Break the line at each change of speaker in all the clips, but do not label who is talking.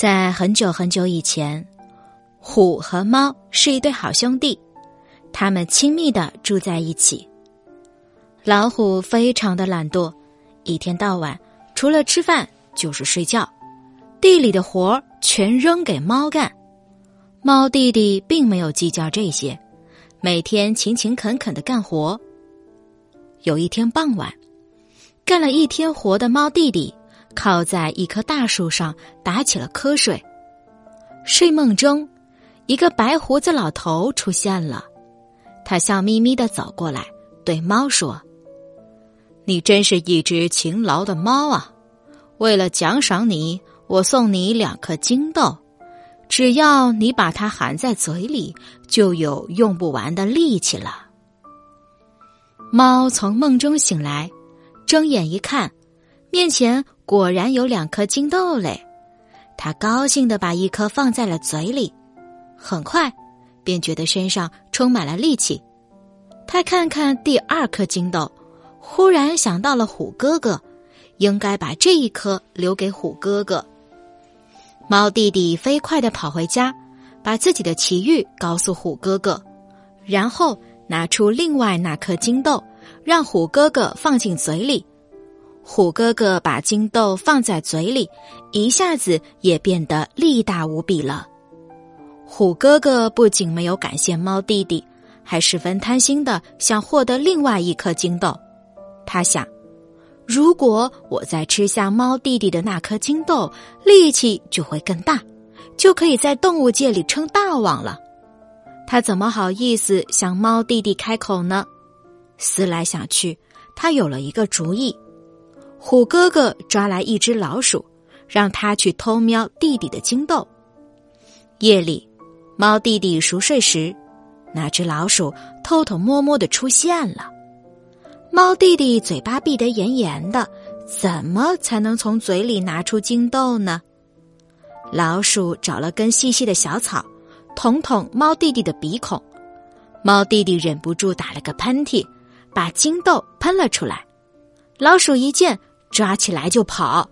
在很久很久以前，虎和猫是一对好兄弟，他们亲密的住在一起。老虎非常的懒惰，一天到晚除了吃饭就是睡觉，地里的活儿全扔给猫干。猫弟弟并没有计较这些，每天勤勤恳恳的干活。有一天傍晚，干了一天活的猫弟弟。靠在一棵大树上打起了瞌睡。睡梦中，一个白胡子老头出现了。他笑眯眯的走过来，对猫说：“你真是一只勤劳的猫啊！为了奖赏你，我送你两颗金豆。只要你把它含在嘴里，就有用不完的力气了。”猫从梦中醒来，睁眼一看，面前。果然有两颗金豆嘞，他高兴的把一颗放在了嘴里，很快便觉得身上充满了力气。他看看第二颗金豆，忽然想到了虎哥哥，应该把这一颗留给虎哥哥。猫弟弟飞快的跑回家，把自己的奇遇告诉虎哥哥，然后拿出另外那颗金豆，让虎哥哥放进嘴里。虎哥哥把金豆放在嘴里，一下子也变得力大无比了。虎哥哥不仅没有感谢猫弟弟，还十分贪心的想获得另外一颗金豆。他想，如果我再吃下猫弟弟的那颗金豆，力气就会更大，就可以在动物界里称大王了。他怎么好意思向猫弟弟开口呢？思来想去，他有了一个主意。虎哥哥抓来一只老鼠，让他去偷瞄弟弟的金豆。夜里，猫弟弟熟睡时，那只老鼠偷偷摸摸的出现了。猫弟弟嘴巴闭得严严的，怎么才能从嘴里拿出金豆呢？老鼠找了根细细的小草，捅捅猫弟弟的鼻孔。猫弟弟忍不住打了个喷嚏，把金豆喷了出来。老鼠一见。抓起来就跑，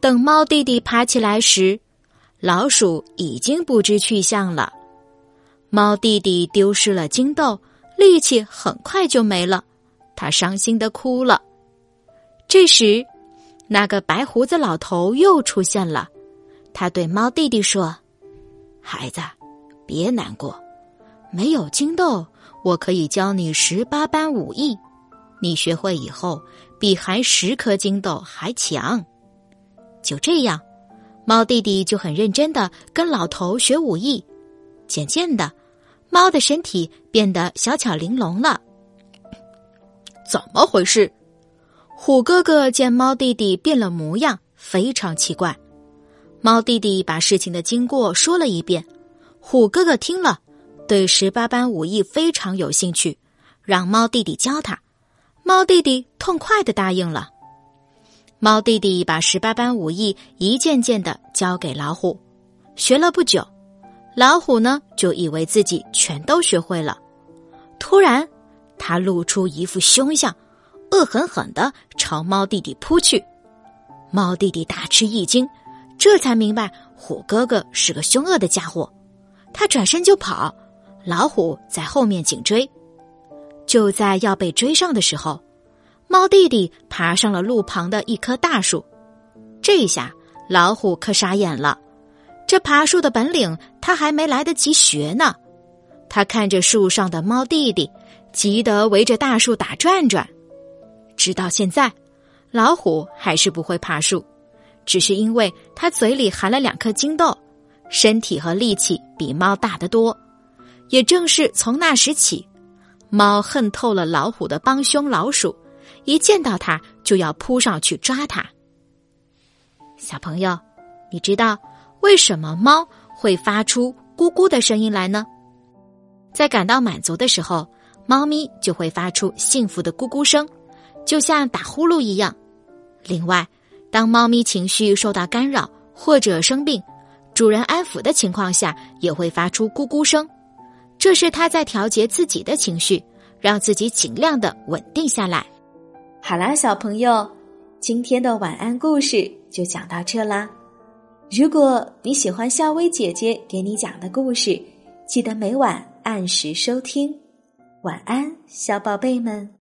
等猫弟弟爬起来时，老鼠已经不知去向了。猫弟弟丢失了金豆，力气很快就没了，他伤心的哭了。这时，那个白胡子老头又出现了，他对猫弟弟说：“孩子，别难过，没有金豆，我可以教你十八般武艺。”你学会以后，比含十颗金豆还强。就这样，猫弟弟就很认真的跟老头学武艺。渐渐的，猫的身体变得小巧玲珑了。
怎么回事？
虎哥哥见猫弟弟变了模样，非常奇怪。猫弟弟把事情的经过说了一遍。虎哥哥听了，对十八般武艺非常有兴趣，让猫弟弟教他。猫弟弟痛快的答应了。猫弟弟把十八般武艺一件件的交给老虎，学了不久，老虎呢就以为自己全都学会了。突然，他露出一副凶相，恶狠狠的朝猫弟弟扑去。猫弟弟大吃一惊，这才明白虎哥哥是个凶恶的家伙。他转身就跑，老虎在后面紧追。就在要被追上的时候，猫弟弟爬上了路旁的一棵大树。这一下老虎可傻眼了，这爬树的本领他还没来得及学呢。他看着树上的猫弟弟，急得围着大树打转转。直到现在，老虎还是不会爬树，只是因为他嘴里含了两颗金豆，身体和力气比猫大得多。也正是从那时起。猫恨透了老虎的帮凶老鼠，一见到它就要扑上去抓它。小朋友，你知道为什么猫会发出咕咕的声音来呢？在感到满足的时候，猫咪就会发出幸福的咕咕声，就像打呼噜一样。另外，当猫咪情绪受到干扰或者生病，主人安抚的情况下，也会发出咕咕声。这是他在调节自己的情绪，让自己尽量的稳定下来。
好啦，小朋友，今天的晚安故事就讲到这啦。如果你喜欢夏薇姐姐给你讲的故事，记得每晚按时收听。晚安，小宝贝们。